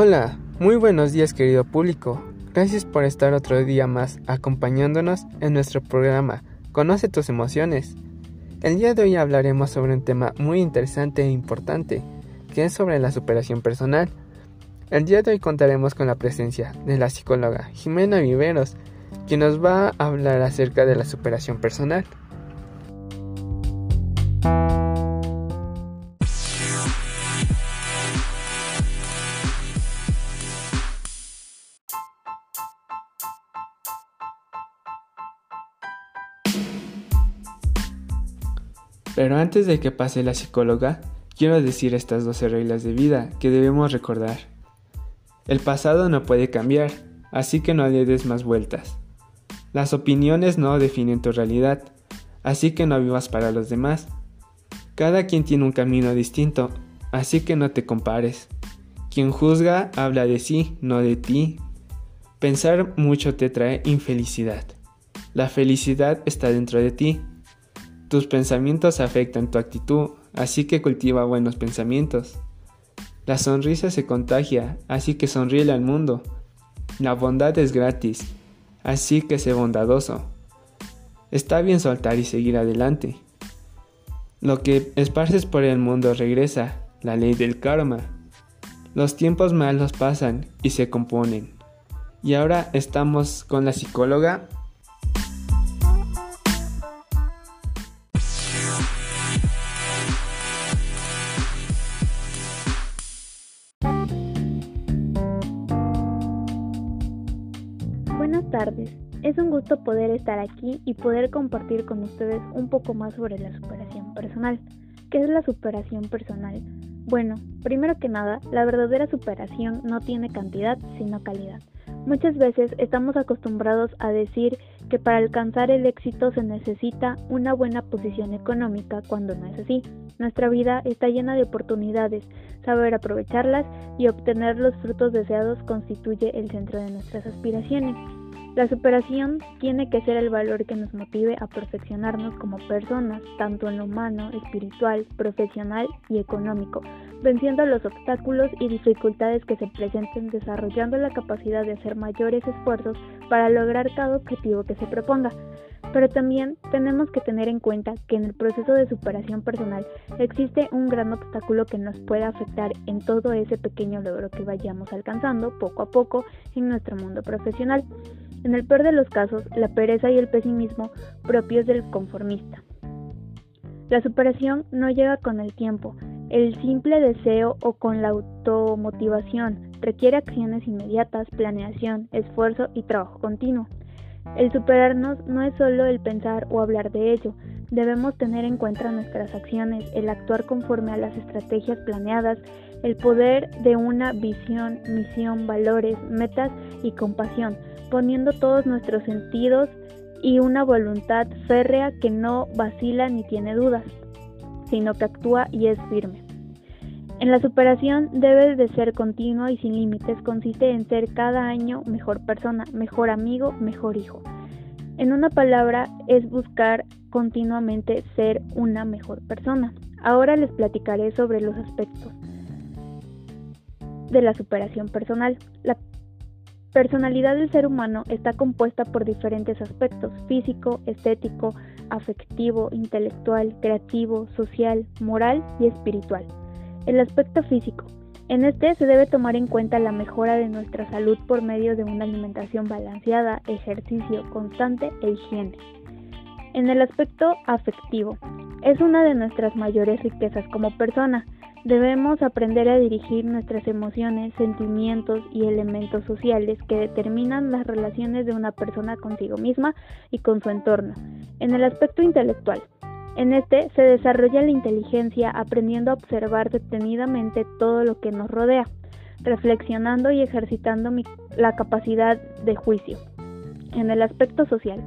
Hola, muy buenos días querido público. Gracias por estar otro día más acompañándonos en nuestro programa Conoce tus emociones. El día de hoy hablaremos sobre un tema muy interesante e importante, que es sobre la superación personal. El día de hoy contaremos con la presencia de la psicóloga Jimena Viveros, quien nos va a hablar acerca de la superación personal. Pero antes de que pase la psicóloga, quiero decir estas 12 reglas de vida que debemos recordar. El pasado no puede cambiar, así que no le des más vueltas. Las opiniones no definen tu realidad, así que no vivas para los demás. Cada quien tiene un camino distinto, así que no te compares. Quien juzga habla de sí, no de ti. Pensar mucho te trae infelicidad. La felicidad está dentro de ti. Tus pensamientos afectan tu actitud, así que cultiva buenos pensamientos. La sonrisa se contagia, así que sonríe al mundo. La bondad es gratis, así que sé bondadoso. Está bien soltar y seguir adelante. Lo que esparces por el mundo regresa, la ley del karma. Los tiempos malos pasan y se componen. Y ahora estamos con la psicóloga Es un gusto poder estar aquí y poder compartir con ustedes un poco más sobre la superación personal. ¿Qué es la superación personal? Bueno, primero que nada, la verdadera superación no tiene cantidad, sino calidad. Muchas veces estamos acostumbrados a decir que para alcanzar el éxito se necesita una buena posición económica cuando no es así. Nuestra vida está llena de oportunidades, saber aprovecharlas y obtener los frutos deseados constituye el centro de nuestras aspiraciones. La superación tiene que ser el valor que nos motive a perfeccionarnos como personas, tanto en lo humano, espiritual, profesional y económico, venciendo los obstáculos y dificultades que se presenten, desarrollando la capacidad de hacer mayores esfuerzos para lograr cada objetivo que se proponga. Pero también tenemos que tener en cuenta que en el proceso de superación personal existe un gran obstáculo que nos puede afectar en todo ese pequeño logro que vayamos alcanzando poco a poco en nuestro mundo profesional. En el peor de los casos, la pereza y el pesimismo propios del conformista. La superación no llega con el tiempo, el simple deseo o con la automotivación. Requiere acciones inmediatas, planeación, esfuerzo y trabajo continuo. El superarnos no es solo el pensar o hablar de ello, debemos tener en cuenta nuestras acciones, el actuar conforme a las estrategias planeadas, el poder de una visión, misión, valores, metas y compasión, poniendo todos nuestros sentidos y una voluntad férrea que no vacila ni tiene dudas, sino que actúa y es firme. En la superación debe de ser continua y sin límites, consiste en ser cada año mejor persona, mejor amigo, mejor hijo. En una palabra es buscar continuamente ser una mejor persona. Ahora les platicaré sobre los aspectos de la superación personal. La personalidad del ser humano está compuesta por diferentes aspectos, físico, estético, afectivo, intelectual, creativo, social, moral y espiritual. El aspecto físico. En este se debe tomar en cuenta la mejora de nuestra salud por medio de una alimentación balanceada, ejercicio constante e higiene. En el aspecto afectivo, es una de nuestras mayores riquezas como persona. Debemos aprender a dirigir nuestras emociones, sentimientos y elementos sociales que determinan las relaciones de una persona consigo misma y con su entorno. En el aspecto intelectual, en este se desarrolla la inteligencia aprendiendo a observar detenidamente todo lo que nos rodea, reflexionando y ejercitando la capacidad de juicio. En el aspecto social,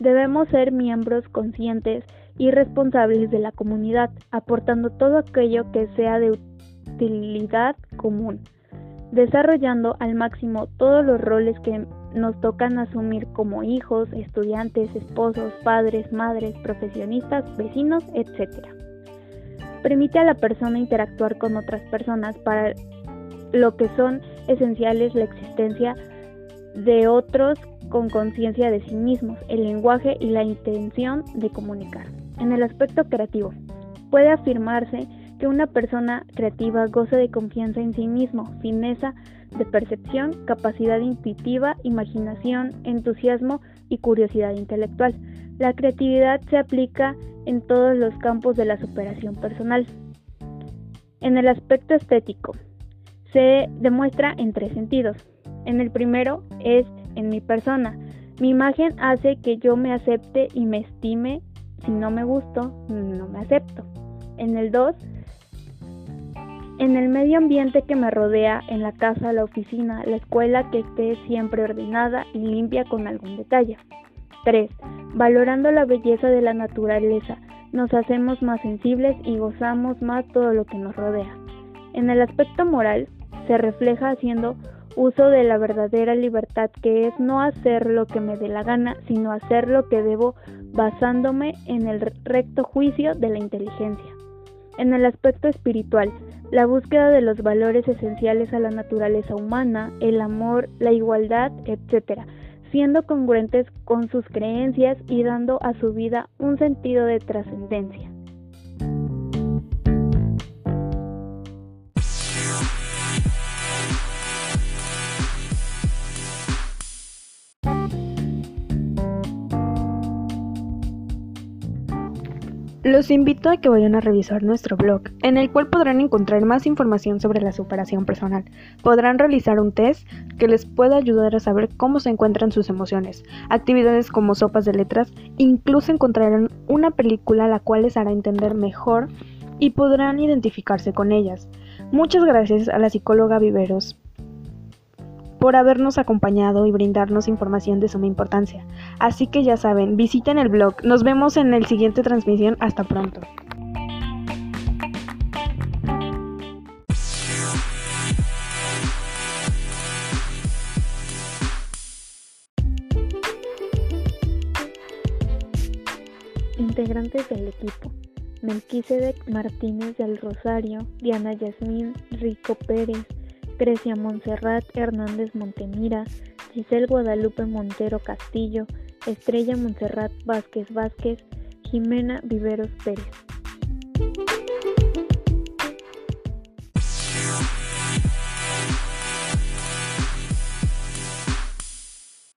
debemos ser miembros conscientes y responsables de la comunidad, aportando todo aquello que sea de utilidad común, desarrollando al máximo todos los roles que nos tocan asumir como hijos, estudiantes, esposos, padres, madres, profesionistas, vecinos, etc. Permite a la persona interactuar con otras personas para lo que son esenciales la existencia de otros con conciencia de sí mismos, el lenguaje y la intención de comunicar. En el aspecto creativo, puede afirmarse que una persona creativa goza de confianza en sí mismo, fineza de percepción, capacidad intuitiva, imaginación, entusiasmo y curiosidad intelectual. La creatividad se aplica en todos los campos de la superación personal. En el aspecto estético, se demuestra en tres sentidos. En el primero es en mi persona. Mi imagen hace que yo me acepte y me estime. Si no me gusto, no me acepto. En el 2, en el medio ambiente que me rodea, en la casa, la oficina, la escuela, que esté siempre ordenada y limpia con algún detalle. 3. Valorando la belleza de la naturaleza, nos hacemos más sensibles y gozamos más todo lo que nos rodea. En el aspecto moral, se refleja haciendo uso de la verdadera libertad que es no hacer lo que me dé la gana, sino hacer lo que debo basándome en el recto juicio de la inteligencia. En el aspecto espiritual, la búsqueda de los valores esenciales a la naturaleza humana, el amor, la igualdad, etc., siendo congruentes con sus creencias y dando a su vida un sentido de trascendencia. Los invito a que vayan a revisar nuestro blog, en el cual podrán encontrar más información sobre la superación personal. Podrán realizar un test que les pueda ayudar a saber cómo se encuentran sus emociones, actividades como sopas de letras, incluso encontrarán una película la cual les hará entender mejor y podrán identificarse con ellas. Muchas gracias a la psicóloga Viveros por habernos acompañado y brindarnos información de suma importancia. Así que ya saben, visiten el blog. Nos vemos en el siguiente transmisión. Hasta pronto. Integrantes del equipo. Melquisedec Martínez del Rosario, Diana Yasmín, Rico Pérez, Grecia Montserrat Hernández Montemira, Giselle Guadalupe Montero Castillo, Estrella Montserrat Vázquez Vázquez, Jimena Viveros Pérez.